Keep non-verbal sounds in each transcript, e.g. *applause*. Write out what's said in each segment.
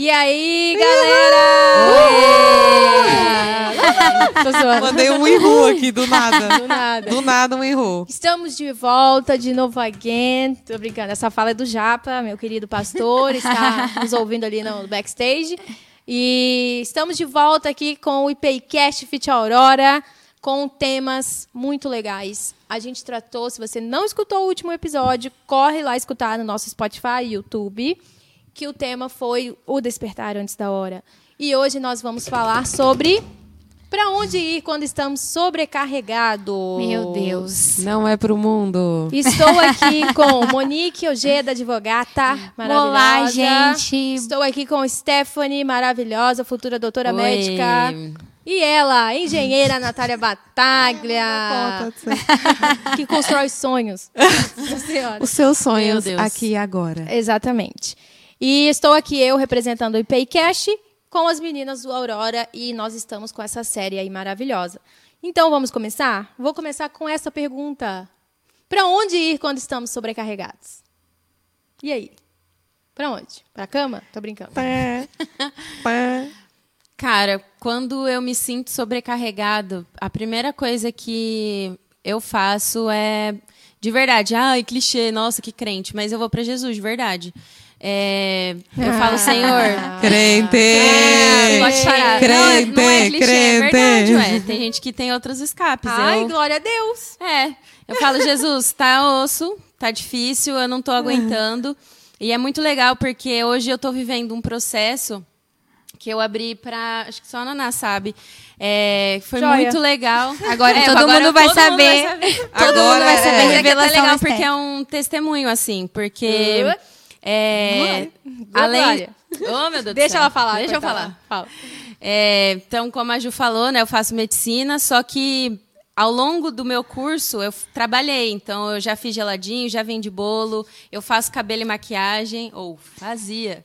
E aí, galera? Mandei um erro aqui do nada. Do nada. Do nada um erro. Estamos de volta, de novo again. Tô brincando, essa fala é do Japa, meu querido pastor, está *laughs* nos ouvindo ali no backstage. E estamos de volta aqui com o IPCast Fit Aurora, com temas muito legais. A gente tratou, se você não escutou o último episódio, corre lá escutar no nosso Spotify YouTube, que o tema foi o despertar antes da hora. E hoje nós vamos falar sobre para onde ir quando estamos sobrecarregados. Meu Deus. Não é pro mundo. Estou aqui *laughs* com Monique Ojeda, advogata maravilhosa. Olá, gente. Estou aqui com Stephanie, maravilhosa, futura doutora Oi. médica. E ela, engenheira *laughs* Natália Bataglia, *laughs* que constrói sonhos. Os seus sonhos aqui e agora. Exatamente. E estou aqui eu representando o IPCast com as meninas do Aurora e nós estamos com essa série aí maravilhosa. Então vamos começar? Vou começar com essa pergunta. Para onde ir quando estamos sobrecarregados? E aí? Para onde? Para cama? Tô brincando. Pé, *laughs* pé. Cara, quando eu me sinto sobrecarregado, a primeira coisa que eu faço é de verdade, ai, clichê, nossa, que crente, mas eu vou pra Jesus, de verdade. É, eu falo, Senhor, Crente! é, pode parar. Crente, não, não é clichê, é crente. verdade, ué. Tem gente que tem outros escapes. Ai, eu, glória a Deus. É, eu falo, Jesus, tá osso, tá difícil, eu não tô aguentando. E é muito legal porque hoje eu tô vivendo um processo que eu abri pra. Acho que só a Naná sabe. É, foi Joia. muito legal. Agora É, todo agora mundo vai todo mundo saber. vai saber. Todo mundo Agora vai é. saber é é até revelação legal da porque é um testemunho, assim, porque. É, além. Oh, meu Deus Deixa ela falar. Deixa eu falar. Fala. É, então, como a Ju falou, né, eu faço medicina, só que ao longo do meu curso eu trabalhei. Então, eu já fiz geladinho, já vendi bolo, eu faço cabelo e maquiagem, ou fazia.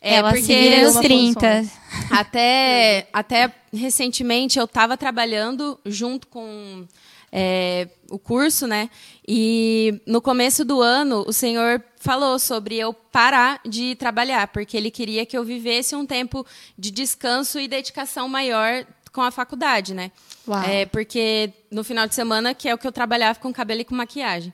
É, Ela porque uma 30. até, até recentemente eu estava trabalhando junto com é, o curso, né? E no começo do ano o Senhor falou sobre eu parar de trabalhar, porque Ele queria que eu vivesse um tempo de descanso e dedicação maior com a faculdade, né? Uau. É, porque no final de semana que é o que eu trabalhava com cabelo e com maquiagem.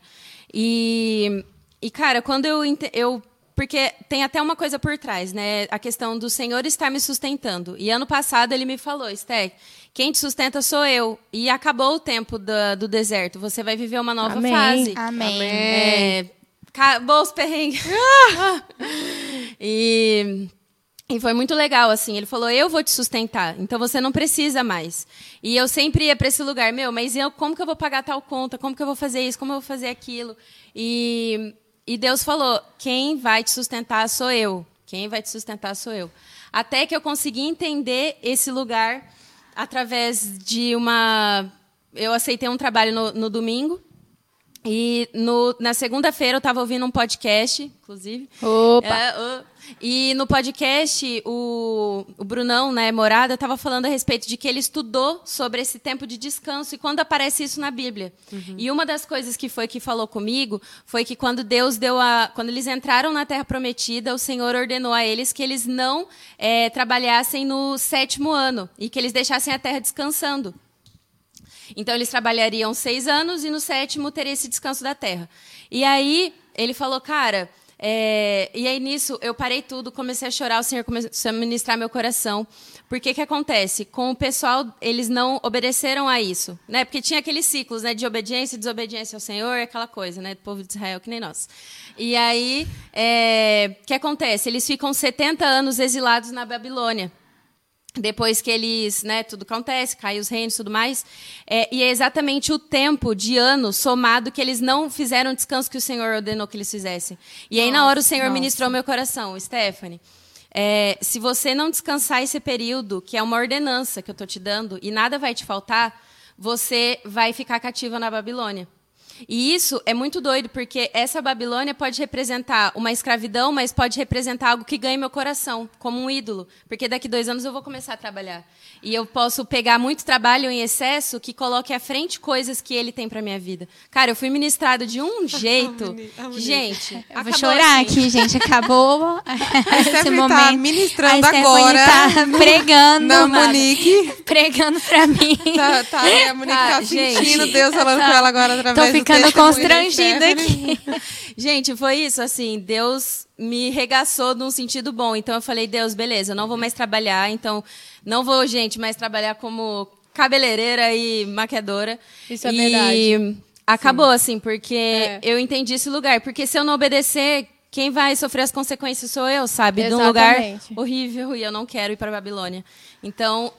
E, e cara, quando eu, eu porque tem até uma coisa por trás, né? A questão do Senhor estar me sustentando. E ano passado ele me falou, Sté, quem te sustenta sou eu. E acabou o tempo da- do deserto. Você vai viver uma nova Amém. fase. Amém. É, acabou os perrengues. *laughs* e, e foi muito legal, assim. Ele falou, eu vou te sustentar, então você não precisa mais. E eu sempre ia para esse lugar, meu, mas eu, como que eu vou pagar tal conta? Como que eu vou fazer isso? Como eu vou fazer aquilo? E, e Deus falou, quem vai te sustentar sou eu. Quem vai te sustentar sou eu. Até que eu consegui entender esse lugar através de uma... Eu aceitei um trabalho no, no domingo, e no- na segunda-feira eu estava ouvindo um podcast, inclusive. Opa. É, ô. e no podcast, o, o Brunão, né, Morada, estava falando a respeito de que ele estudou sobre esse tempo de descanso e quando aparece isso na Bíblia. E uma das coisas que foi que falou comigo foi que quando Deus deu a. Quando eles entraram na Terra Prometida, o Senhor ordenou a eles que eles não eh, trabalhassem no sétimo ano e que eles deixassem a terra descansando. Então eles trabalhariam seis anos e no sétimo teria esse descanso da terra. E aí ele falou, cara. é, E aí nisso eu parei tudo, comecei a chorar, o Senhor começou a ministrar meu coração. Porque que acontece? Com o pessoal, eles não obedeceram a isso, né? Porque tinha aqueles ciclos, né, de obediência e desobediência ao Senhor, aquela coisa, né, do povo de Israel que nem nós. E aí, é, o que acontece? Eles ficam 70 anos exilados na Babilônia depois que eles, né, tudo acontece, cai os reinos e tudo mais, é, e é exatamente o tempo de ano somado que eles não fizeram o descanso que o Senhor ordenou que eles fizessem. E aí na hora o Senhor ministrou meu coração, Stephanie, é, se você não descansar esse período, que é uma ordenança que eu estou te dando, e nada vai te faltar, você vai ficar cativa na Babilônia. E isso é muito doido, porque essa Babilônia pode representar uma escravidão, mas pode representar algo que ganha meu coração, como um ídolo. Porque daqui dois anos eu vou começar a trabalhar. E eu posso pegar muito trabalho em excesso que coloque à frente coisas que ele tem para minha vida. Cara, eu fui ministrado de um *laughs* jeito. Gente, Eu vou acabou chorar assim. aqui, gente. Acabou *laughs* esse tá momento. ministrando a agora tá pregando. Na nada. Monique. *laughs* Pregando pra mim. Tá, tá, a Monique tá gente. sentindo Deus falando com ela agora através do ficando constrangida aqui. *laughs* Gente, foi isso, assim, Deus me regaçou num sentido bom. Então eu falei, Deus, beleza, eu não vou mais trabalhar, então não vou, gente, mais trabalhar como cabeleireira e maquiadora. Isso é e verdade. acabou, assim, porque É. eu entendi esse lugar. Porque se eu não obedecer, quem vai sofrer as consequências sou eu, sabe? De um lugar Exatamente. horrível e eu não quero ir para Babilônia. Então,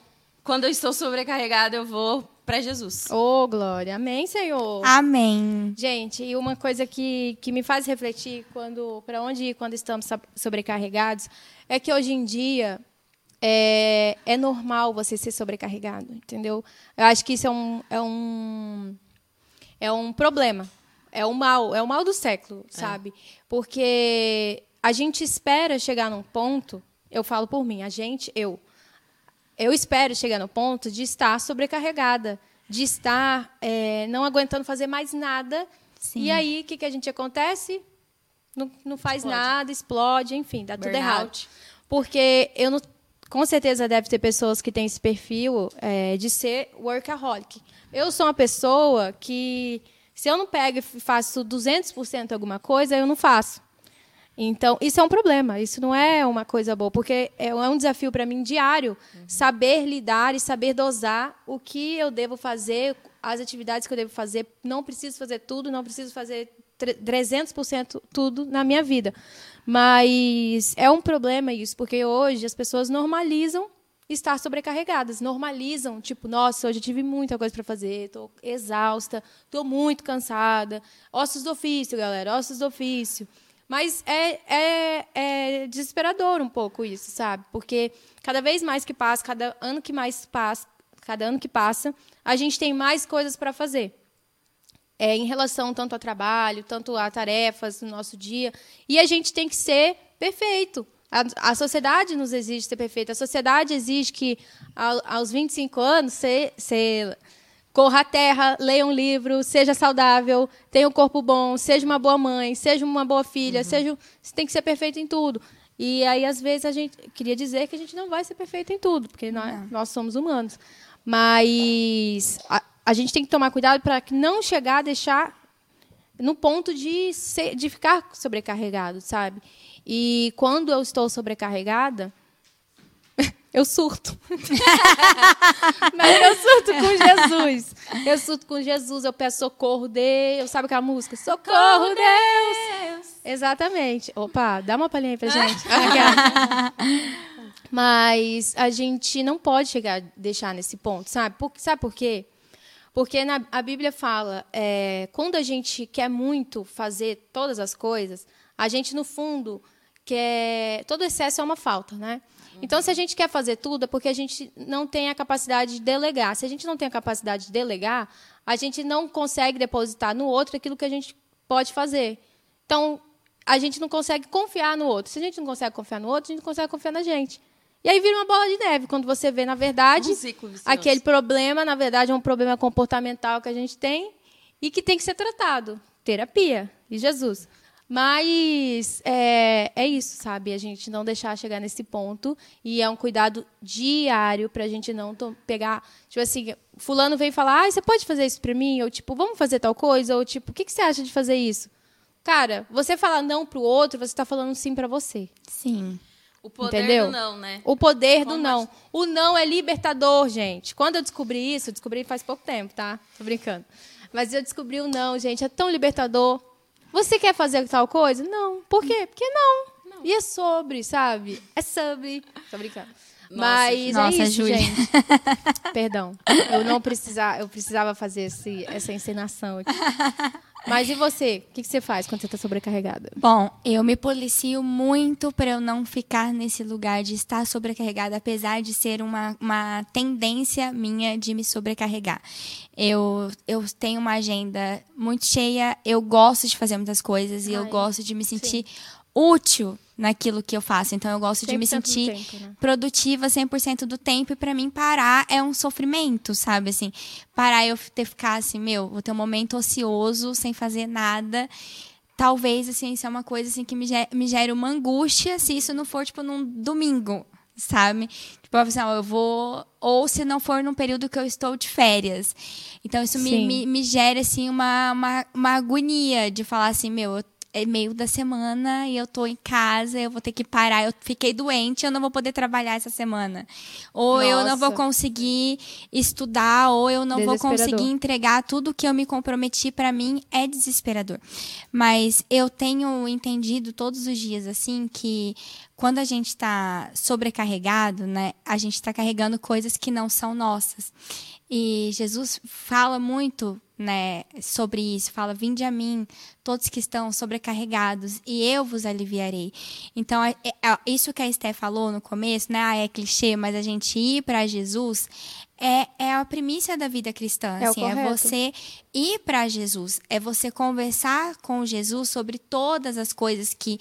quando eu estou sobrecarregada, eu vou para Jesus. Ô, Glória. Amém, Senhor. Amém. Gente, e uma coisa que, que me faz refletir quando para onde ir quando estamos so- sobrecarregados é que hoje em dia é, é normal você ser sobrecarregado, entendeu? Eu acho que isso é um, é um, é um problema. É o mal, é o mal do século, sabe? Porque a gente espera chegar num ponto, eu falo por mim, a gente, eu, eu espero chegar no ponto de estar sobrecarregada, de estar é, não aguentando fazer mais nada. Sim. E aí, o que, que a gente acontece? Não, não faz Explode. nada, explode, enfim, dá tudo errado. Burnout. Porque eu não, com certeza deve ter pessoas que têm esse perfil é, de ser workaholic. Eu sou uma pessoa que, se eu não pego e faço 200% alguma coisa, eu não faço. Então, isso é um problema, isso não é uma coisa boa, porque é um desafio para mim diário saber lidar e saber dosar o que eu devo fazer, as atividades que eu devo fazer. Não preciso fazer tudo, não preciso fazer tre- 300% tudo na minha vida. Mas é um problema isso, porque hoje as pessoas normalizam estar sobrecarregadas, normalizam, tipo, nossa, hoje eu tive muita coisa para fazer, estou exausta, estou muito cansada. Ossos do ofício, galera, ossos do ofício. Mas é, é, é desesperador um pouco isso, sabe? Porque cada vez mais que passa, cada ano que mais passa, cada ano que passa, a gente tem mais coisas para fazer. É, em relação tanto ao trabalho, tanto a tarefas no nosso dia. E a gente tem que ser perfeito. A, a sociedade nos exige ser perfeito. A sociedade exige que, ao, aos 25 anos, você corra a terra, leia um livro, seja saudável, tenha um corpo bom, seja uma boa mãe, seja uma boa filha, seja, você tem que ser perfeito em tudo. E aí, às vezes, a gente queria dizer que a gente não vai ser perfeito em tudo, porque nós, nós somos humanos. Mas a, a gente tem que tomar cuidado para não chegar a deixar no ponto de, ser, de ficar sobrecarregado, sabe? E quando eu estou sobrecarregada, *laughs* eu surto. *laughs* Mas eu surto com Jesus. Eu surto com Jesus, eu peço socorro Deus. Sabe aquela música? Socorro Deus! Exatamente. Opa, dá uma palhinha aí pra *laughs* gente. Mas a gente não pode chegar deixar nesse ponto, sabe? Por, sabe por quê? Porque na, a Bíblia fala, é, quando a gente quer muito fazer todas as coisas, a gente, no fundo, quer. Todo excesso é uma falta, né? Então, se a gente quer fazer tudo, é porque a gente não tem a capacidade de delegar. Se a gente não tem a capacidade de delegar, a gente não consegue depositar no outro aquilo que a gente pode fazer. Então, a gente não consegue confiar no outro. Se a gente não consegue confiar no outro, a gente não consegue confiar na gente. E aí vira uma bola de neve, quando você vê, na verdade, Um aquele problema, na verdade, é um problema comportamental que a gente tem e que tem que ser tratado. Terapia, e Jesus. Mas é, é isso, sabe? A gente não deixar chegar nesse ponto. E é um cuidado diário pra gente não pegar. Tipo assim, fulano vem falar, ah, você pode fazer isso pra mim? Ou tipo, vamos fazer tal coisa? Ou tipo, o que, que você acha de fazer isso? Cara, você falar não pro outro, você tá falando sim pra você. Sim. O poder Entendeu? do não, né? O poder do Como não. O não é libertador, gente. Quando eu descobri isso, eu descobri faz pouco tempo, tá? Tô brincando. Mas eu descobri o não, gente. É tão libertador. Você quer fazer tal coisa? Não. Por quê? Porque não. E é sobre, sabe? É sobre. Tô brincando. Mas Nossa, é isso, Júlia. gente. *laughs* Perdão. Eu não precisava, eu precisava fazer esse, essa encenação aqui. Mas e você? O que, você faz quando você tá sobrecarregada? Bom, eu me policio muito para eu não ficar nesse lugar de estar sobrecarregada, apesar de ser uma, uma tendência minha de me sobrecarregar. Eu, eu tenho uma agenda muito cheia, eu gosto de fazer muitas coisas e eu gosto de me sentir útil naquilo que eu faço. Então eu gosto de me 100% do sentir tempo, né? produtiva 100% do tempo e para mim parar é um sofrimento, sabe assim? Parar eu ter ficar assim, meu, vou ter um momento ocioso sem fazer nada. Talvez assim, isso é uma coisa assim que me gere, me gere uma angústia se isso não for tipo num domingo, sabe? Tipo, assim, eu vou ou se não for num período que eu estou de férias. Então isso me, me, me gera assim uma, uma, uma agonia de falar assim, meu, eu é meio da semana e eu tô em casa, eu vou ter que parar, eu fiquei doente, eu não vou poder trabalhar essa semana. Ou eu não vou Nossa. conseguir estudar, ou eu não vou conseguir entregar tudo que eu me comprometi para mim é desesperador. Mas eu tenho entendido todos os dias assim que quando a gente está sobrecarregado, né, a gente está carregando coisas que não são nossas. E Jesus fala muito, né, sobre isso. Fala: "Vinde a mim, todos que estão sobrecarregados, e eu vos aliviarei". Então, é- é- isso que a Esté falou no começo, né, ah, é clichê, mas a gente ir para Jesus é, é a primícia da vida cristã. É assim, é você ir para Jesus, é você conversar com Jesus sobre todas as coisas que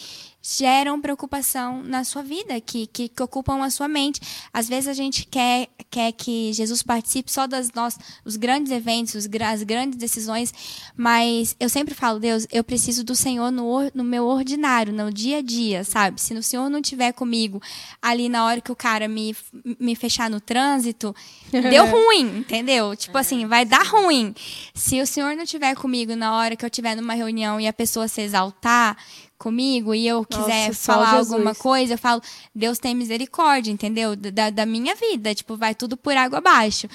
geram preocupação na sua vida, que, que, que ocupam a sua mente. Às vezes a gente quer, quer que Jesus participe só das nossos, os grandes eventos, os, as grandes decisões, mas eu sempre falo, Deus, eu preciso do Senhor no, no meu ordinário, no dia a dia, sabe? Se o Senhor não estiver comigo ali na hora que o cara me, me fechar no trânsito, *laughs* deu ruim, entendeu? Tipo assim, vai dar ruim. Se o Senhor não estiver comigo na hora que eu estiver numa reunião e a pessoa se exaltar comigo e eu quiser Nossa, falar alguma coisa, eu falo, Deus tem misericórdia, entendeu? Da, da minha vida, tipo, vai tudo por água abaixo.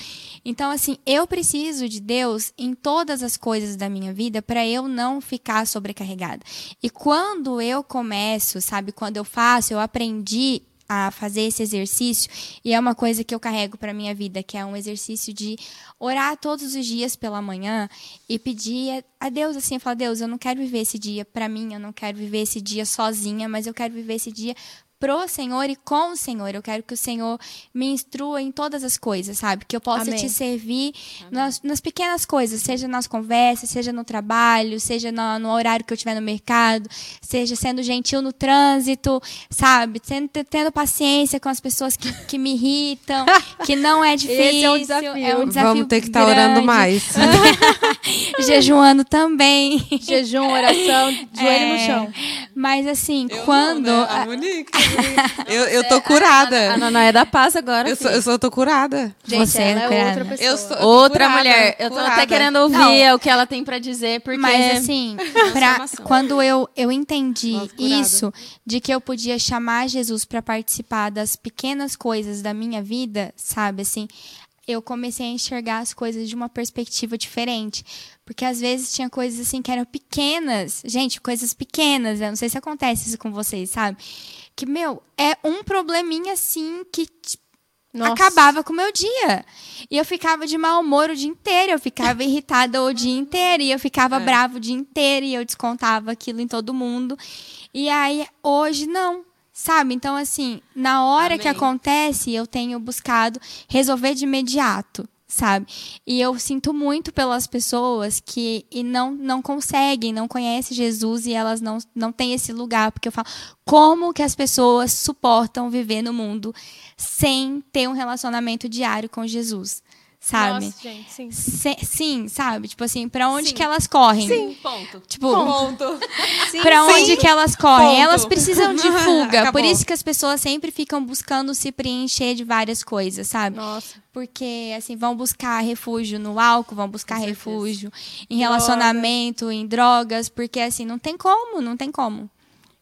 Então, assim, eu preciso de Deus em todas as coisas da minha vida para eu não ficar sobrecarregada. E quando eu começo, sabe, quando eu faço, eu aprendi a fazer esse exercício e é uma coisa que eu carrego para minha vida, que é um exercício de orar todos os dias pela manhã e pedir a Deus assim, falar Deus, eu não quero viver esse dia para mim, eu não quero viver esse dia sozinha, mas eu quero viver esse dia pro Senhor e com o Senhor. Eu quero que o Senhor me instrua em todas as coisas, sabe? Que eu possa Amém. te servir nas, nas pequenas coisas, seja nas conversas, seja no trabalho, seja no, no horário que eu estiver no mercado, seja sendo gentil no trânsito, sabe? Tendo, tendo paciência com as pessoas que, que me irritam, *laughs* que não é difícil. Esse é um desafio. É um desafio Vamos ter que estar orando grande. mais. *laughs* Jejuando também. Jejum, oração, joelho no É, chão. Mas assim, Eu quando. não, né? A Monique. *laughs* *laughs* Eu, eu tô curada. A Naná é da paz agora. Eu sou, eu sou, tô curada. Gente, Você ela é é outra curada. pessoa. Eu sou- Outra curada, mulher. Eu tô até curada. querendo ouvir Não. o que ela tem pra dizer, porque. Mas assim, pra, quando eu, eu entendi Nossa, isso, de que eu podia chamar Jesus para participar das pequenas coisas da minha vida, sabe, assim, eu comecei a enxergar as coisas de uma perspectiva diferente. Porque às vezes tinha coisas assim que eram pequenas. Gente, coisas pequenas. Eu não sei se acontece isso com vocês, sabe? Que, meu, é um probleminha assim que Nossa. acabava com o meu dia. E eu ficava de mau humor o dia inteiro, eu ficava *laughs* irritada o dia inteiro, e eu ficava brava o dia inteiro, e eu descontava aquilo em todo mundo. E aí, hoje, não. Sabe? Então, assim, na hora que Amém. acontece, eu tenho buscado resolver de imediato. Sabe? E eu sinto muito pelas pessoas que e não, não conseguem, não conhecem Jesus e elas não, não têm esse lugar. Porque eu falo, como que as pessoas suportam viver no mundo sem ter um relacionamento diário com Jesus? Sabe? Nossa, gente, sim. Se- sim, sabe? Tipo assim, pra onde Sim. que elas correm? Sim. Ponto. Tipo, Ponto. *laughs* pra onde sim. que elas correm? Ponto. Elas precisam de *laughs* fuga. Acabou. Por isso que as pessoas sempre ficam buscando se preencher de várias coisas, sabe? Nossa. Porque, assim, vão buscar refúgio no álcool, vão buscar Com certeza. refúgio em relacionamento, em drogas, porque, assim, não tem como, não tem como.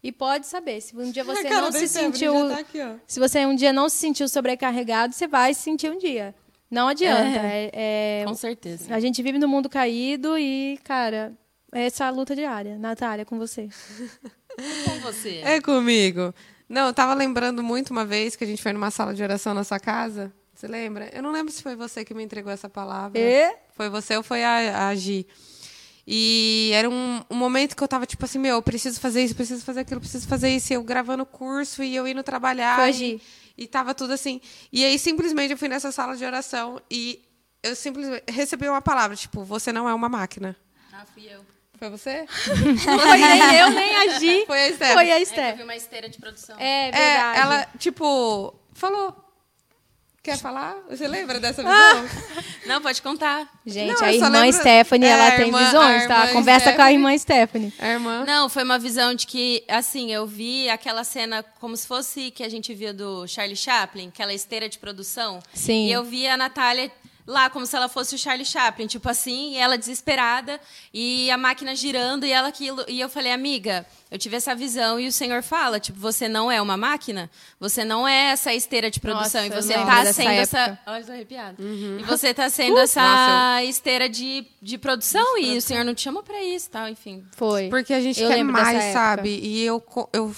E pode saber, se um dia *laughs* você cara não se sentiu. tá aqui. Se você um dia não se sentiu sobrecarregado, você vai se sentir um dia. Não adianta. É- é- Com certeza. a gente vive no mundo caído e, cara, é essa a luta diária. Natália, com você. *laughs* Com você. É comigo. Não, eu tava lembrando muito uma vez que a gente foi numa sala de oração na sua casa. Você lembra? Eu não lembro se foi você que me entregou essa palavra. E? Foi você ou foi a, a Gi. E era um, um momento que eu tava tipo assim, meu, eu preciso fazer isso, preciso fazer aquilo, preciso fazer isso. E eu gravando curso e eu indo trabalhar. Foi, e, Gi. e tava tudo assim. E aí, simplesmente, eu fui nessa sala de oração e eu simplesmente recebi uma palavra, tipo, você não é uma máquina. Ah, fui eu. Foi você? *laughs* Foi nem eu, nem a Gi. Foi a Steph. Foi a É eu Steph. vi uma esteira de produção. É É, verdade. ela, tipo, falou. Quer falar? Você lembra dessa Ah, visão? Não, pode contar. Gente, Não, a irmã lembro- Stephanie, É, ela tem irmã- visões, tá? Conversa com a Stephanie. irmã Stephanie. A irmã. Não, foi uma visão de que, assim, eu vi aquela cena como se fosse que a gente via do Charlie Chaplin, aquela esteira de produção. Sim. E eu vi a Natália lá como se ela fosse o Charlie Chaplin, tipo assim, e ela desesperada, e a máquina girando, e ela aquilo. E eu falei, amiga, eu tive essa visão, e o senhor fala, tipo, você não é uma máquina, você não é essa esteira de produção, Nossa, e você tá sendo essa. Olha, tô arrepiada. Uhum. E *laughs* você tá sendo essa Nossa, esteira de, de produção, e o senhor não te chamou pra isso, tal, enfim. Foi. Porque a gente Eu quer mais, sabe? E eu, eu,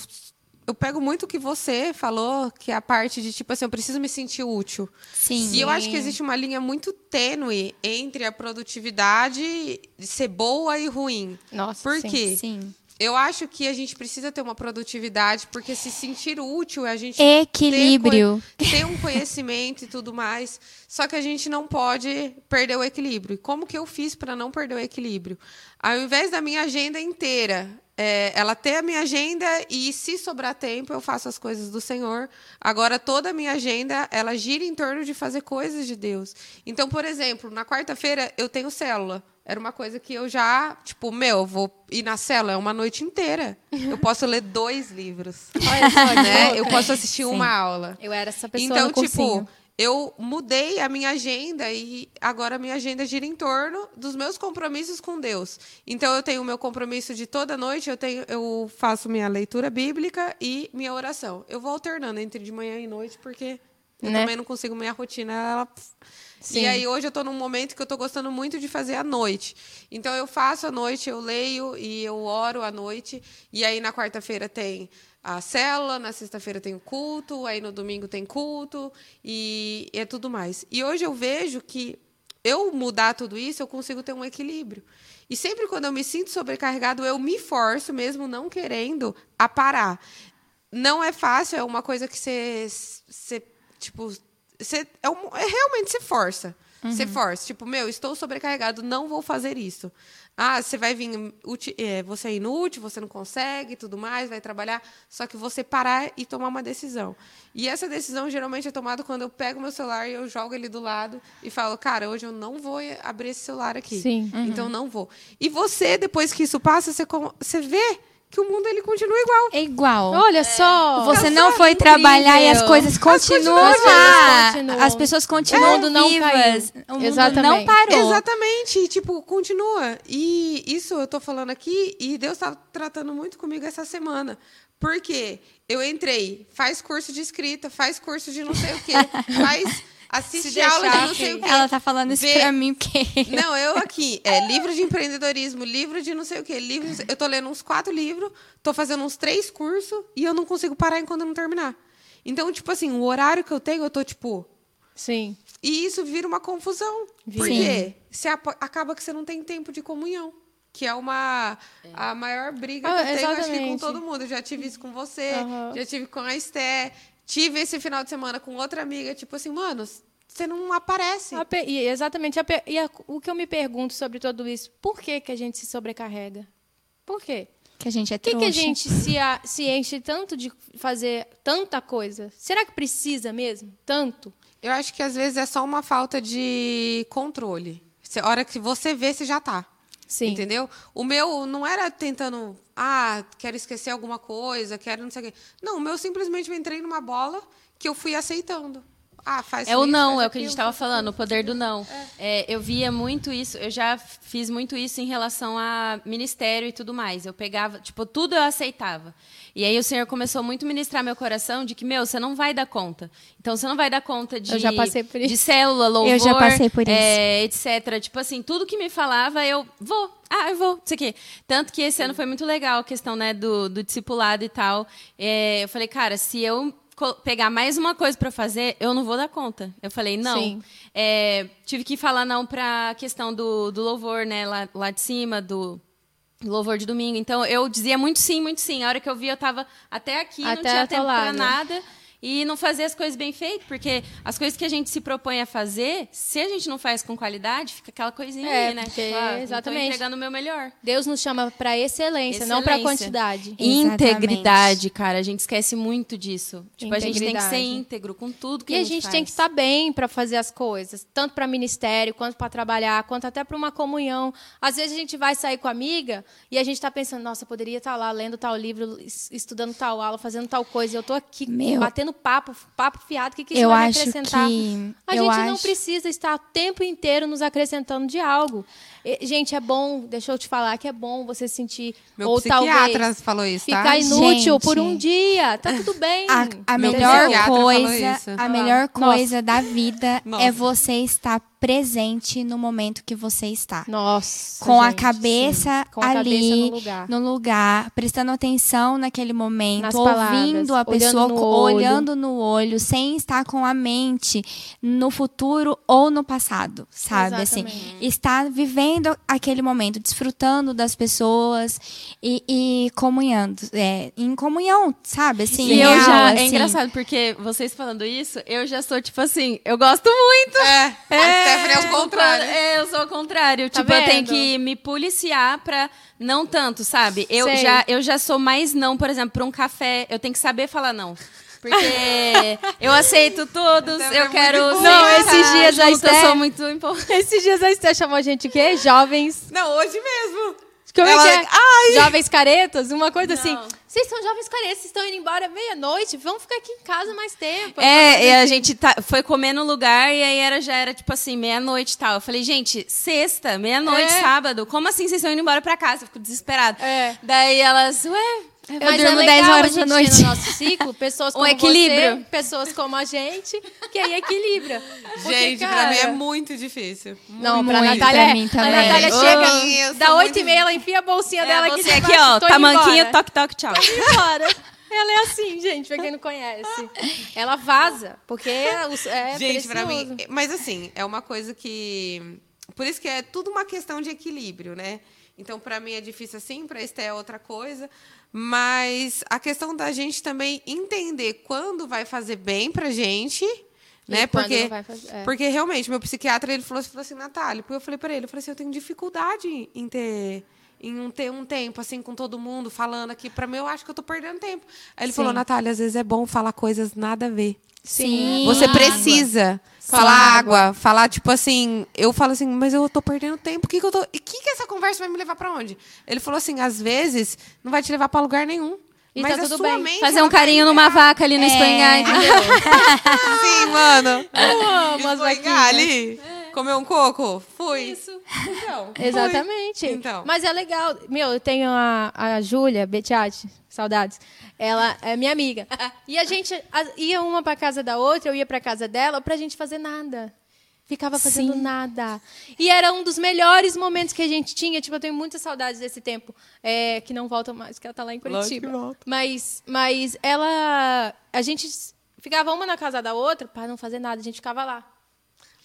eu pego muito o que você falou, que é a parte de, tipo assim, eu preciso me sentir útil. Sim. E eu acho que existe uma linha muito tênue entre a produtividade de ser boa e ruim. Nossa, Por sim. quê? Sim. Eu acho que a gente precisa ter uma produtividade, porque se sentir útil é a gente Equilíbrio. ter, ter um conhecimento e tudo mais. Só que a gente não pode perder o equilíbrio. E como que eu fiz para não perder o equilíbrio? Ao invés da minha agenda inteira, é, ela ter a minha agenda e se sobrar tempo eu faço as coisas do Senhor. Agora toda a minha agenda ela gira em torno de fazer coisas de Deus. Então, por exemplo, na quarta-feira eu tenho célula. Era uma coisa que eu já, tipo, meu, eu vou ir na célula, é uma noite inteira. Eu posso ler dois livros. *laughs* Olha só, né? Eu posso assistir uma aula. Eu era essa pessoa Então, no cursinho. Eu mudei a minha agenda e agora a minha agenda gira em torno dos meus compromissos com Deus. Então eu tenho o meu compromisso de toda noite, eu tenho eu faço minha leitura bíblica e minha oração. Eu vou alternando entre de manhã e noite porque eu Né? também não consigo minha rotina ela. E aí hoje eu estou num momento que eu estou gostando muito de fazer à noite. Então eu faço à noite, eu leio e eu oro à noite. E aí na quarta-feira tem a célula, na sexta-feira tem o culto, aí no domingo tem culto e é tudo mais. E hoje eu vejo que eu mudar tudo isso, eu consigo ter um equilíbrio. E sempre quando eu me sinto sobrecarregado, eu me forço, mesmo não querendo, a parar. Não é fácil, é uma coisa que você, você tipo, você é, um- é realmente você força. Você força, tipo, meu, estou sobrecarregado, não vou fazer isso. Ah, você vai vir, é, você é inútil, você não consegue, tudo mais, vai trabalhar. Só que você parar e tomar uma decisão. E essa decisão geralmente é tomada quando eu pego meu celular e eu jogo ele do lado e falo, cara, hoje eu não vou abrir esse celular aqui. Sim. Então não vou. E você, depois que isso passa, você, você vê que o mundo ele continua igual. É igual. Olha só. Você não foi trabalhar e as coisas continuam lá. continuam. As pessoas continuam mundo não vivas. O mundo Exatamente. não parou. Exatamente, e, tipo, continua. E isso eu tô falando aqui, e Deus tá tratando muito comigo essa semana. Porque eu entrei, faz curso de escrita, faz curso de não sei o quê, *laughs* faz assiste Se aula de não sei o quê. Ela tá falando isso Vê- pra mim porque Não, eu aqui, é livro de empreendedorismo, livro de não sei o quê, livros, eu tô lendo uns quatro livros, tô fazendo uns três cursos e eu não consigo parar enquanto eu não terminar. Então, tipo assim, o horário que eu tenho, eu tô tipo, Sim. e isso vira uma confusão. Por Sim. quê? Você acaba que você não tem tempo de comunhão. Que é uma a maior briga Ah, que eu tenho, acho que com todo mundo. Eu já tive isso com você, Aham. já tive com a Esté, tive esse final de semana com outra amiga, tipo assim, mano, você não aparece. A pe- e exatamente. a pe- e a- o que eu me pergunto sobre tudo isso, por que, que a gente se sobrecarrega? Por quê? que a gente é Por que, que a gente se, a- se enche tanto de fazer tanta coisa? Será que precisa mesmo? Tanto? Eu acho que às vezes é só uma falta de controle. A hora que você vê, você já tá. Sim. Entendeu? O meu não era tentando, ah, quero esquecer alguma coisa, quero não sei o quê. Não, o meu simplesmente eu entrei numa bola que eu fui aceitando. Ah, faz É o isso, não, faz é o que a gente estava falando, o poder do não. É, eu via muito isso, eu já fiz muito isso em relação a ministério e tudo mais. Eu pegava, tipo, tudo eu aceitava. E aí o Senhor começou muito a ministrar meu coração de que, meu, você não vai dar conta. Então você não vai dar conta de, Eu já passei por isso. de célula, louvor, Eu já passei por é, etc. Tipo assim, tudo que me falava, eu vou. Ah, eu vou, isso aqui. Tanto que esse ano foi muito legal a questão né, do, do discipulado e tal. É, eu falei, cara, se eu pegar mais uma coisa para fazer, eu não vou dar conta. Eu falei, não. É, tive que falar não para a questão do, do louvor, né? Lá, lá de cima, do louvor de domingo. Então, eu dizia muito sim, muito sim. A hora que eu vi, eu tava até aqui, Até não tinha tempo para atolada. nada. E não fazer as coisas bem feitas, porque as coisas que a gente se propõe a fazer, se a gente não faz com qualidade, fica aquela coisinha É, ali, né? porque- Tipo, ah, tô exatamente. entregando o meu melhor. Deus nos chama para excelência, não para Excelência. quantidade. Integridade, cara. A gente esquece muito disso. Tipo, a gente tem que ser íntegro com tudo que E a a gente, gente tem que estar bem para fazer as coisas, tanto para ministério, quanto para trabalhar, quanto até para uma comunhão. Às vezes a gente vai sair com a amiga e a gente está pensando, nossa, poderia estar lá lendo tal livro, es- estudando tal aula, fazendo tal coisa, e eu estou aqui Meu. batendo papo, papo fiado, o que, que isso Eu vai acho acrescentar? que- A eu gente não acho- precisa estar o tempo inteiro nos acrescentando de algo. Gente, é bom, deixa eu te falar que é bom você sentir Meu ou psiquiatra talvez falou isso, tá? ficar inútil por um Gente. dia, tá tudo bem. A, a melhor coisa, isso. a melhor nossa. coisa da vida Nossa. é você estar presente no momento que você está. Nossa, com a gente, cabeça sim. Com a ali cabeça no lugar. no lugar, prestando atenção naquele momento, Nas ouvindo palavras, a pessoa, olhando no olhando no olho, sem estar com a mente no futuro ou no passado, sabe? Assim, Exatamente. estar vivendo aquele momento, desfrutando das pessoas e, e comunhando, é, em comunhão, sabe? Assim, E eu real, já. assim. É engraçado, porque vocês falando isso, eu já sou, tipo assim, eu gosto muito. É, a Stephanie é o contrário. É, eu sou o contrário. Tá tipo, eu tenho vendo? que me policiar pra não tanto, sabe? Eu Sei. já, eu já sou mais não, por exemplo, pra um café, eu tenho que saber falar não. Porque eu aceito todos, Stephanie é eu muito quero. Não, esses dias a junto, Eu Esther- sou muito empolgada. Esses dias a Esther chamou a gente o quê? Jovens. Não, hoje mesmo. Como Ela- é que é? Ai! Jovens caretas? Uma coisa Não. assim. Vocês são jovens caretas, vocês estão indo embora meia-noite, vamos ficar aqui em casa mais tempo. É, e a gente tá- foi comer no lugar e aí era, já era tipo assim, meia-noite e tal. Eu falei, gente, sexta, meia-noite, É. sábado, como assim vocês estão indo embora pra casa? Eu fico desesperada. É. Daí elas, ué, Eu Mas durmo é 10 legal horas a gente da noite. no nosso ciclo *laughs* pessoas Um como equilíbrio. você, pessoas como a gente, que aí equilibra. Porque, Gente, pra cara, mim é muito difícil. Não, pra Muito, Natália, pra é- mim a também. Natália Oh, chega, dá sou oito muito- e meia, ela enfia a bolsinha dela é aqui você aqui, debaixo, ó, tamanquinho, toque, toque, tchau. *laughs* Tô embora. Ela é assim, gente, pra quem não conhece. Ela vaza, porque os- é Gente, pra mim. Mas assim, é uma coisa que. Por isso que é tudo uma questão de equilíbrio, né? Então, pra mim é difícil assim, pra Esté é outra coisa. Mas a questão da gente também entender quando vai fazer bem pra gente. Né? quando Porque, fazer- é. porque realmente, meu psiquiatra ele falou, assim- falou assim, Natália, porque eu falei pra ele, eu falei assim, eu tenho dificuldade em ter em um ter um tempo assim com todo mundo falando aqui pra mim eu acho que eu tô perdendo tempo aí ele falou Natália às vezes é bom falar coisas nada a ver Sim. você precisa falar água, falar tipo assim, eu falo assim, mas eu tô perdendo tempo. O que que eu tô, e que que essa conversa vai me levar pra onde? Ele falou assim, às vezes não vai te levar pra lugar nenhum. E mas tá tudo bem. mente, Fazer um carinho numa vaca ali no espanhar, entendeu? *laughs* Sim, mano. Eu amo as ali, comer um coco, fui. Isso. Então. *laughs* Exatamente. Então. Mas é legal. Meu, eu tenho a, a Júlia Betiati, saudades. Ela é minha amiga. *laughs* E a gente ia uma pra casa da outra, eu ia pra casa dela, pra gente fazer nada. Ficava fazendo nada. E era um dos melhores momentos que a gente tinha. Tipo, eu tenho muitas saudades desse tempo. é, que não volta mais, que ela tá lá em Curitiba. Mas, mas ela. A gente ficava uma na casa da outra pra não fazer nada. A gente ficava lá.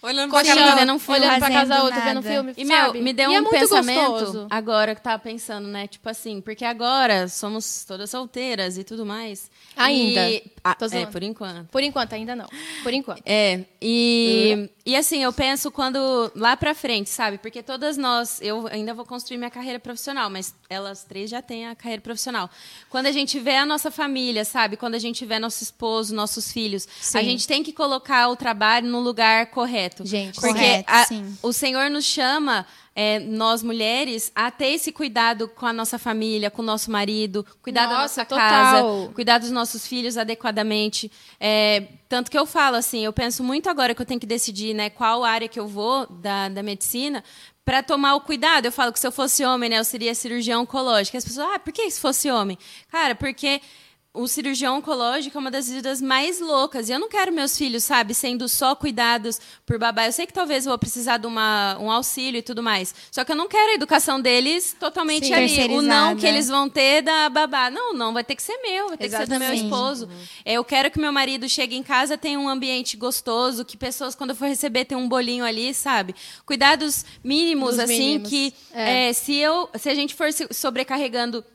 Olhando pra Coxinha, cara vendo um filme. olhando pra casa outra, vendo nada. filme. E, meu, sabe? me deu E é um muito pensamento gostoso. agora que eu tava pensando, né? Tipo assim, porque agora somos todas solteiras e tudo mais. Ainda. E, ah, é, por enquanto. Por enquanto, ainda não. Por enquanto. É, e, e assim, eu penso quando lá pra frente, sabe? Porque todas nós, eu ainda vou construir minha carreira profissional, mas elas três já têm a carreira profissional. Quando a gente vê a nossa família, sabe? Quando a gente vê nosso esposo, nossos filhos, a Sim. gente tem que colocar o trabalho no lugar correto. Gente, porque correto, a- o Senhor nos chama, é, nós mulheres, a ter esse cuidado com a nossa família, com o nosso marido, cuidar da Nossa, nossa total. casa, cuidar dos nossos filhos adequadamente. É, tanto que eu falo assim, eu penso muito agora que eu tenho que decidir né, qual área que eu vou da, da medicina para tomar o cuidado. Eu falo que se eu fosse homem, né, eu seria cirurgião oncológico. As pessoas, ah, por que se fosse homem? Cara, porque o cirurgião oncológico é uma das vidas mais loucas. E eu não quero meus filhos, sabe, sendo só cuidados por babá. Eu sei que talvez eu vou precisar de uma, um auxílio e tudo mais. Só que eu não quero a educação deles totalmente Sim, ali. O não que eles vão ter da babá. Não, não, vai ter que ser meu, vai ter que ser do meu Exatamente. esposo. É, Eu quero que meu marido chegue em casa, tenha um ambiente gostoso, que pessoas, quando eu for receber, tenham um bolinho ali, sabe? Cuidados mínimos, Dos assim, mínimos. que É. é, se, eu, se a gente for sobrecarregando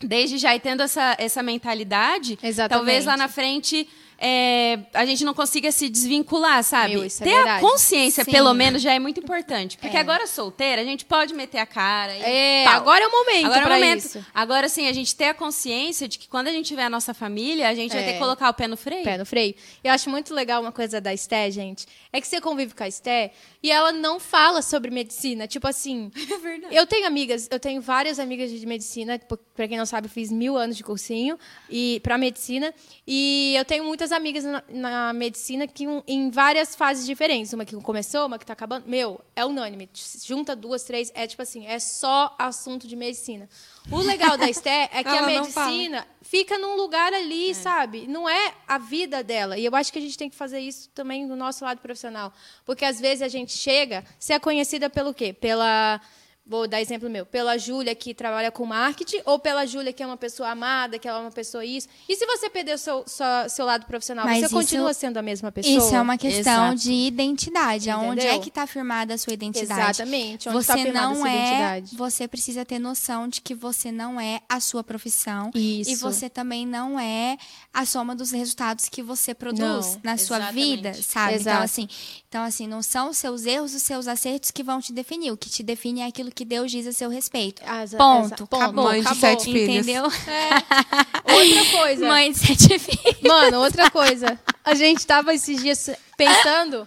desde já e tendo essa, essa mentalidade, Exatamente. talvez lá na frente é, a gente não consiga se desvincular, sabe? Meu, isso é Ter a verdade. consciência, Sim. pelo menos, já é muito importante. Porque É. agora solteira, a gente pode meter a cara. E É, pau. agora é o momento Agora é o pra momento. isso. Agora, sim, a gente ter a consciência de que quando a gente tiver a nossa família, a gente vai É. ter que colocar o pé no freio. pé no freio. Eu acho muito legal uma coisa da Esté, gente. É que você convive com a Esté e ela não fala sobre medicina. Tipo assim. *laughs* É verdade. Eu tenho amigas, eu tenho várias amigas de medicina. Pra quem não sabe, eu fiz mil anos de cursinho e para medicina. E eu tenho muitas amigas na, na medicina que um- em várias fases diferentes. Uma que começou, uma que tá acabando. Meu, é unânime. Junta duas, três. É tipo assim, é só assunto de medicina. O legal da Esté é que *laughs* a medicina fica num lugar ali, sabe? Não é a vida dela. E eu acho que a gente tem que fazer isso também do nosso lado profissional. Porque às vezes a gente chega, você é conhecida pelo quê? Pela. Vou dar exemplo meu. Pela Júlia, que trabalha com marketing, ou pela Júlia, que é uma pessoa amada, que ela é uma pessoa isso. E se você perder o seu, sua- seu lado profissional, Mas você isso- continua sendo a mesma pessoa? Isso é uma questão Exato. de identidade. Aonde Entendeu? é que está firmada a sua identidade? Exatamente. Onde Você tá firmada não essa é. identidade. Você precisa ter noção de que você não é a sua profissão. Isso. E você também não é a soma dos resultados que você produz Não, na sua exatamente. vida, sabe? Então Exato. assim, então assim, não são os seus erros, os seus acertos que vão te definir. O que te define é aquilo que Deus diz a seu respeito. Ah, exa- Ponto. exa- Acabou. Mãe de acabou. sete filhos. Entendeu? *laughs* Outra coisa. Mãe de sete *laughs* filhos. Mano, outra coisa. A gente tava esses dias pensando.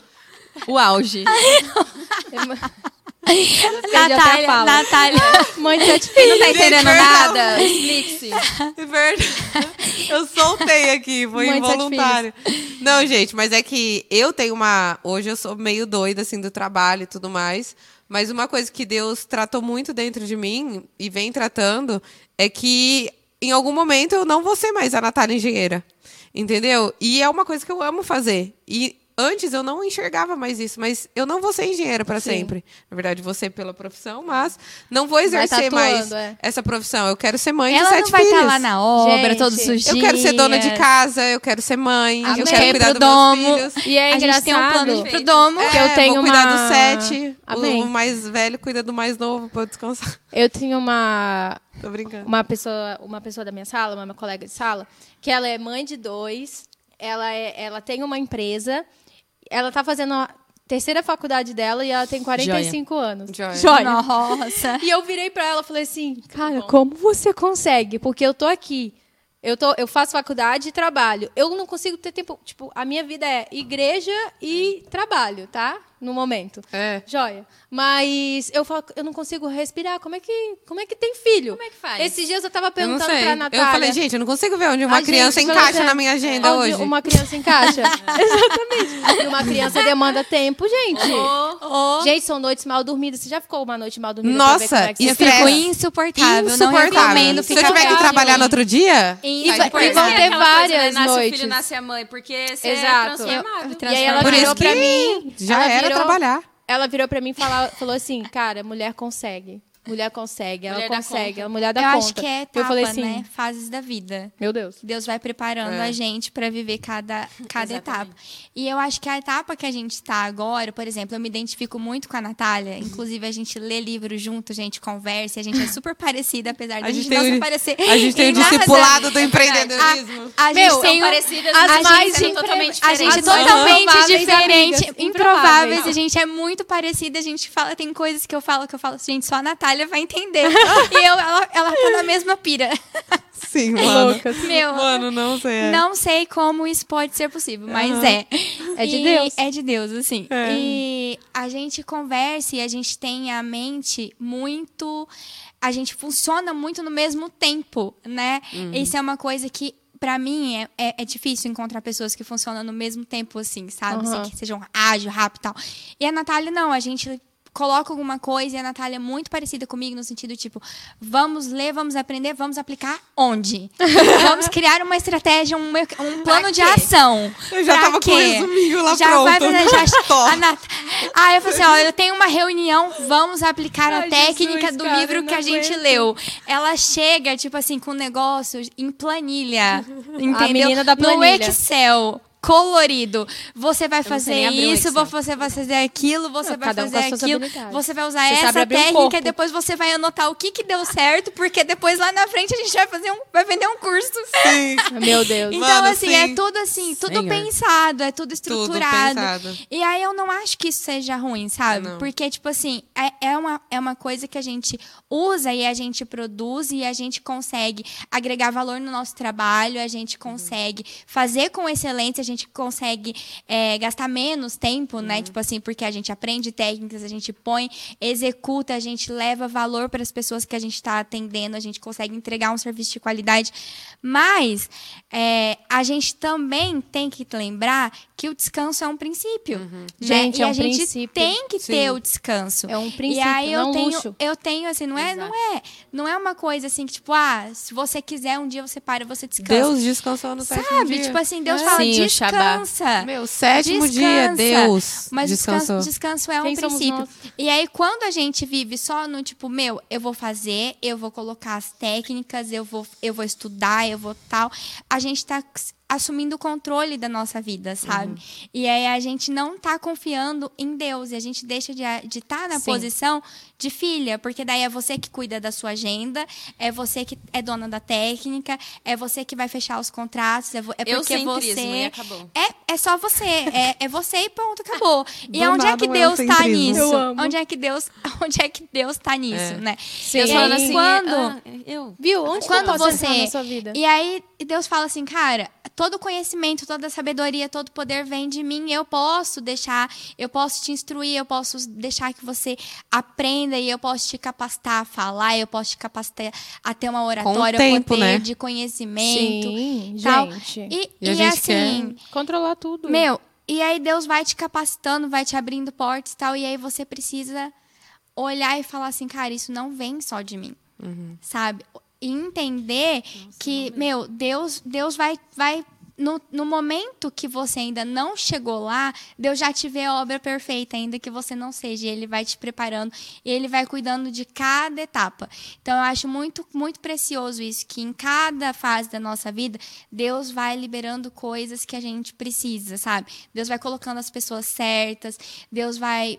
O auge. Natália. Natália. Mãe de sete filhos. Não tá entendendo nada? Explique-se. É verdade. Eu soltei aqui, foi Mãe involuntário. Não, gente, mas é que eu tenho uma. Hoje eu sou meio doida, assim, do trabalho e tudo mais. Mas uma coisa que Deus tratou muito dentro de mim e vem tratando é que em algum momento eu não vou ser mais a Natália engenheira. Entendeu? E é uma coisa que eu amo fazer. E antes eu não enxergava mais isso, mas eu não vou ser engenheira para sempre. Na verdade, vou ser pela profissão, mas não vou exercer tatuando, mais é. essa profissão. Eu quero ser mãe Ela de sete não vai filhos. estar lá na obra Gente, todos os dias. Eu quero ser dona de casa, eu quero ser mãe, Amém. eu quero cuidar dos domo. meus filhos. E é a gente tem um engraçado plano pro domo. que eu tenho vou cuidar uma- dos sete. Amém. O mais velho cuida do mais novo pra eu descansar. Eu tinha uma, Tô brincando. uma, pessoa, uma pessoa da minha sala, uma, uma colega de sala, que ela é mãe de dois, ela, é, ela tem uma empresa, ela tá fazendo a terceira faculdade dela e ela tem 45 anos. Joia. Nossa. E eu virei pra ela e falei assim, cara, como você consegue? Porque eu tô aqui. Eu, tô, eu faço faculdade e trabalho. Eu não consigo ter tempo. Tipo, a minha vida é igreja e trabalho, tá? No momento. É. Joia. Mas eu falo, eu não consigo respirar. Como é que, como é que tem filho? Como é que faz? Esses dias eu tava Eu não perguntando sei. pra Natália. Eu falei, gente, eu não consigo ver onde uma A criança gente, encaixa na minha agenda onde hoje. Uma criança encaixa. *laughs* *laughs* Exatamente. E uma criança demanda tempo, gente. Oh, Gente, são noites mal dormidas. Você já ficou uma noite mal dormida? Nossa, como é que e você Eu fico Estresse. insuportável. Não Insuportável. recomendo Se eu tiver que trabalhar no outro dia, E, e vão É ter aquela coisa, várias né? Nasce o noites. filho, nasce a mãe, porque você Exato. é transformado. Eu- E aí ela Por virou isso pra mim. já era virou- trabalhar. Ela virou pra mim e falou assim, cara, mulher consegue. Mulher consegue, ela Mulher consegue, a mulher dá Eu conta. acho que é etapa, eu falei assim, né? Fases da vida. meu Deus. Deus vai preparando É. a gente para viver cada, cada etapa. E eu acho que a etapa que a gente está agora, por exemplo, eu me identifico muito com a Natália. Inclusive, a gente lê livro junto, a gente conversa, e a gente é super parecida, apesar de a gente, não se parecer. a gente tem o discipulado do A, empreendedorismo. a Meu, gente tem são um- parecidas, as mas mais são impre- totalmente a gente é totalmente diferente, improváveis. A gente é muito parecida. A gente fala, tem coisas que eu falo que eu falo, gente, só a Natália vai entender. *laughs* e eu, ela, ela tá na mesma pira. *laughs* Sim, mano. Loucas. Meu, Mano, não sei. é. não sei como isso pode ser possível, mas Aham. é. É de E Deus. É de Deus, assim. É. E a gente conversa e a gente tem a mente muito. A gente funciona muito no mesmo tempo, né? Uhum. Isso é uma coisa que. Pra mim, é, é, é difícil encontrar pessoas que funcionam no mesmo tempo, assim, sabe? Aham. Assim, que sejam ágil, rápido e tal. E a Natália, não, a gente coloco alguma coisa e a Natália é muito parecida comigo no sentido tipo, vamos ler, vamos aprender, vamos aplicar onde? *laughs* vamos criar uma estratégia, um, um plano de quê? ação. Eu já Pra tava com o quê? resuminho lá já pronto. Vai fazer, já, *laughs* a Nat... Ah, eu falei assim, ó, eu tenho uma reunião, vamos aplicar a Ai, técnica Jesus, do cara, livro que a gente aguento. leu. Ela chega, tipo assim, com negócios em planilha, *laughs* entendeu? menina da No planilha. Excel. Colorido. Você vai fazer isso, você vai fazer aquilo, você Não, vai um fazer suas aquilo. Você vai usar Você essa um técnica corpo. e depois você vai anotar o que, que deu certo, porque depois lá na frente a gente vai fazer um, vai vender um curso. Sim. *laughs* Meu Deus. Então, Mano, assim, sim. é tudo assim, tudo Senhor. pensado, é tudo estruturado. pensado. E aí eu não acho que isso seja ruim, sabe? Não. Porque, tipo assim, é, é, uma, é uma coisa que a gente usa e a gente produz e a gente consegue agregar valor no nosso trabalho, a gente consegue fazer com excelência, a gente consegue é, gastar menos tempo, né? Tipo assim, porque a gente aprende técnicas, a gente põe, executa, a gente leva valor para as pessoas que a gente está atendendo, a gente consegue entregar um serviço de qualidade. Mas é, a gente também tem que lembrar que o descanso é um princípio. né? Gente, e é um a gente princípio. tem que Sim. ter o descanso. É um E princípio, aí eu não tenho, luxo. eu tenho assim, não é, não é, não é uma coisa assim que tipo, ah, se você quiser um dia você para, você descansa. Deus descansou no sétimo Sabe? dia. Tipo assim, Deus É. fala, Sim, o Shabbat. descansa. Meu, sétimo Descansa. dia, Deus Mas descansou. descanso, descanso é um Quem princípio. E aí, quando a gente vive só no tipo, meu, eu vou fazer, eu vou colocar as técnicas, eu vou, eu vou estudar, eu vou tal, a gente tá assumindo o controle da nossa vida, sabe? Uhum. E aí a gente não tá confiando em Deus e a gente deixa de estar tá na Sim. posição de filha, porque daí é você que cuida da sua agenda, é você que é dona da técnica, é você que vai fechar os contratos, é, é porque você e acabou. é, é só você. É, é você e ponto, acabou. *laughs* E Do onde é nada que um Deus tá nisso? Eu. Onde é que Deus, *laughs* onde é que Deus tá nisso, É. né? Sim. E falando aí, assim, quando- ah, eu. Viu? Onde quando que eu você- na sua vida? E aí Deus fala assim, cara, todo conhecimento, toda sabedoria, todo poder vem de mim. Eu posso deixar, eu posso te instruir, eu posso deixar que você aprenda e eu posso te capacitar a falar, eu posso te capacitar a ter uma oratória, tempo, poder né? de conhecimento. Sim, tal. gente. E, E e gente assim, Controlar tudo. Meu, e aí Deus vai te capacitando, vai te abrindo portas e tal, e aí você precisa olhar e falar assim, cara, isso não vem só de mim, sabe? E entender que, meu, Deus, Deus vai, vai no, no momento que você ainda não chegou lá, Deus já te vê a obra perfeita, ainda que você não seja. Ele vai te preparando e Ele vai cuidando de cada etapa. Então, eu acho muito, muito precioso isso, que em cada fase da nossa vida, Deus vai liberando coisas que a gente precisa, sabe? Deus vai colocando as pessoas certas, Deus vai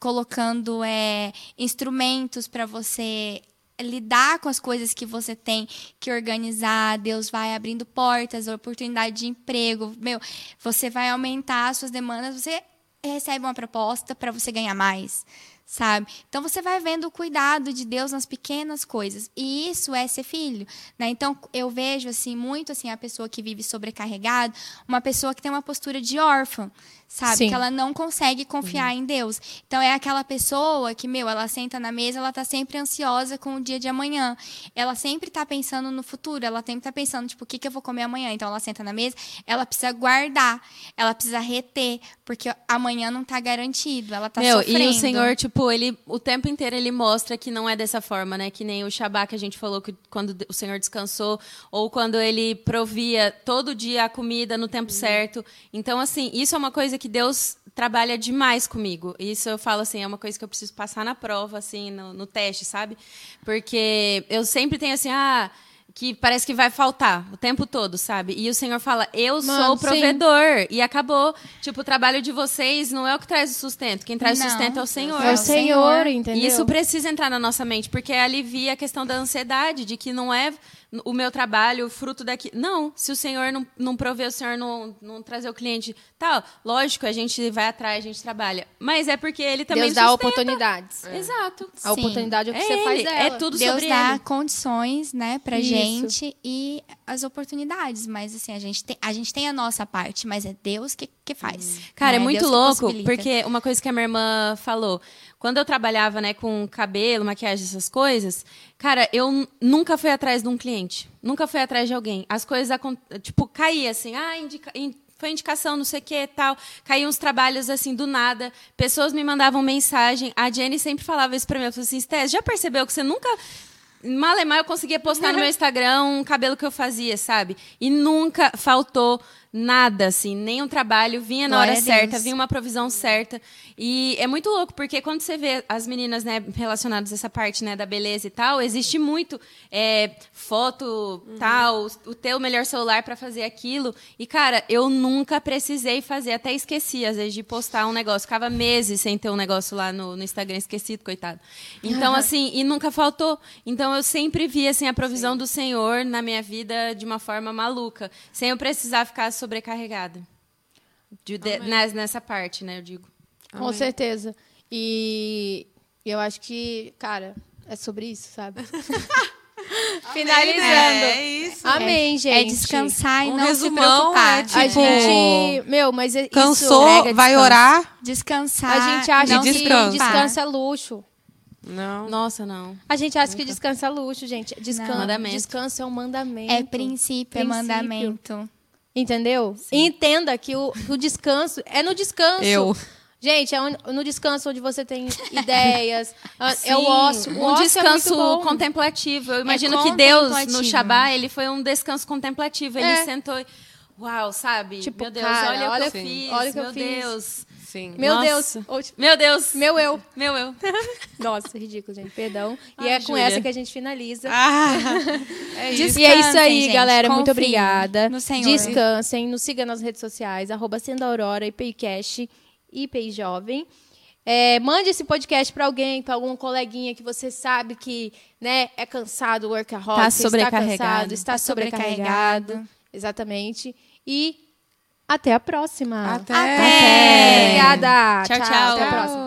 colocando é, instrumentos para você lidar com as coisas que você tem que organizar, Deus vai abrindo portas, oportunidade de emprego, meu, você vai aumentar as suas demandas, você recebe uma proposta para você ganhar mais, sabe? Então você vai vendo o cuidado de Deus nas pequenas coisas. E isso é ser filho, né? Então eu vejo assim muito assim a pessoa que vive sobrecarregada, uma pessoa que tem uma postura de órfã, sabe? Sim. Que ela não consegue confiar em Deus. Então é aquela pessoa que, meu, ela senta na mesa, ela tá sempre ansiosa com o dia de amanhã. Ela sempre tá pensando no futuro, ela sempre tá pensando, tipo, o que, que eu vou comer amanhã? Então ela senta na mesa, ela precisa guardar, ela precisa reter, porque amanhã não tá garantido, ela tá Meu, sofrendo. e o Senhor, tipo, ele o tempo inteiro ele mostra que não é dessa forma, né? Que nem o Shabá que a gente falou que quando o Senhor descansou, ou quando ele provia todo dia a comida no tempo certo. Então, assim, isso é uma coisa que Deus trabalha demais comigo. Isso eu falo assim, é uma coisa que eu preciso passar na prova, assim, no, no teste, sabe? Porque eu sempre tenho assim, ah. Que parece que vai faltar o tempo todo, sabe? E o Senhor fala, eu Mano, sou o sim. provedor. E acabou. Tipo, o trabalho de vocês não é o que traz o sustento. Quem traz o sustento é o Senhor. É o Senhor, Senhor. entendeu? E isso precisa entrar na nossa mente, porque alivia a questão da ansiedade, de que não é o meu trabalho, o fruto daqui. Não, se o Senhor não, não prover, o Senhor não, não trazer o cliente. Tá, lógico, a gente vai atrás, a gente trabalha. Mas é porque ele também Deus dá sustenta. oportunidades. Exato. A Sim. oportunidade é o que É você faz ele, dela. é tudo Deus sobre dá ele. condições, né, pra Isso. gente e as oportunidades, mas assim, a gente tem a, gente tem a nossa parte, mas é Deus que, que faz. Cara, né? é muito Deus louco, porque uma coisa que a minha irmã falou, quando eu trabalhava, né, com cabelo, maquiagem, essas coisas, cara, eu nunca fui atrás de um cliente, nunca fui atrás de alguém. As coisas, tipo, caía assim, ah, indica, in- foi indicação, não sei o que tal. Caíam uns trabalhos assim do nada. Pessoas me mandavam mensagem. A Jenny sempre falava isso pra mim. Ela falou assim: Stés, já percebeu que você nunca. Malemar eu conseguia postar no meu *laughs* Instagram um cabelo que eu fazia, sabe? E nunca faltou nada, assim, nenhum trabalho, vinha na Glória hora certa, vinha uma provisão certa. E é muito louco, porque quando você vê as meninas, né, relacionadas a essa parte, né, da beleza e tal, existe muito é, foto, tal, o teu melhor celular para fazer aquilo. E, cara, eu nunca precisei fazer, até esqueci, às vezes, de postar um negócio. Ficava meses sem ter um negócio lá no, no Instagram, esquecido, coitado. Então, assim, e nunca faltou. Então, eu sempre vi, assim, a provisão do Senhor na minha vida de uma forma maluca, sem eu precisar ficar sobrecarregada. De- de- nes- nessa parte, né, eu digo. Com Amém. certeza. E eu acho que, cara, é sobre isso, sabe? *laughs* Finalizando. É isso. Amém, gente. É descansar e Um não resumão, se preocupar. é, A tipo, gente, meu, mas é- Cansou, Mega vai orar? Descansar. isso, a gente acha não que descansa. descanso é luxo. Não. Nossa, não. A gente acha que descanso é luxo, gente. Descanso, Mandamento. descanso é um mandamento. É princípio, é Princípio. mandamento. Entendeu? E entenda que o, o descanso é no descanso. Eu. Gente, é no descanso onde você tem ideias. *laughs* é Sim, o ócio. O um ócio descanso é muito bom. contemplativo. Eu imagino que Deus, no. Shabá, ele foi um descanso contemplativo. Ele É. sentou. Uau, sabe? Tipo, meu Deus, cara, olha, olha- o que eu fiz. olha o que eu meu fiz. Sim. Meu Nossa. Deus. Tipo, Meu Deus. Meu eu. Meu eu. *laughs* Nossa, ridículo, gente. Perdão. E Ai, é com Júlia. essa que a gente finaliza. Ah, *laughs* é isso. E é isso aí, gente. galera. Muito obrigada. no Senhor. Descansem. Nos siga nas redes sociais. Arroba Sendo Aurora, IPCast, IPI Jovem. É, mande esse podcast para alguém, para algum coleguinha que você sabe que né, é cansado, workaholic, Tá está sobrecarregado. cansado, está Tá sobrecarregado. sobrecarregado. Exatamente. E até a próxima. Até. Obrigada. Tchau, tchau. Até a próxima.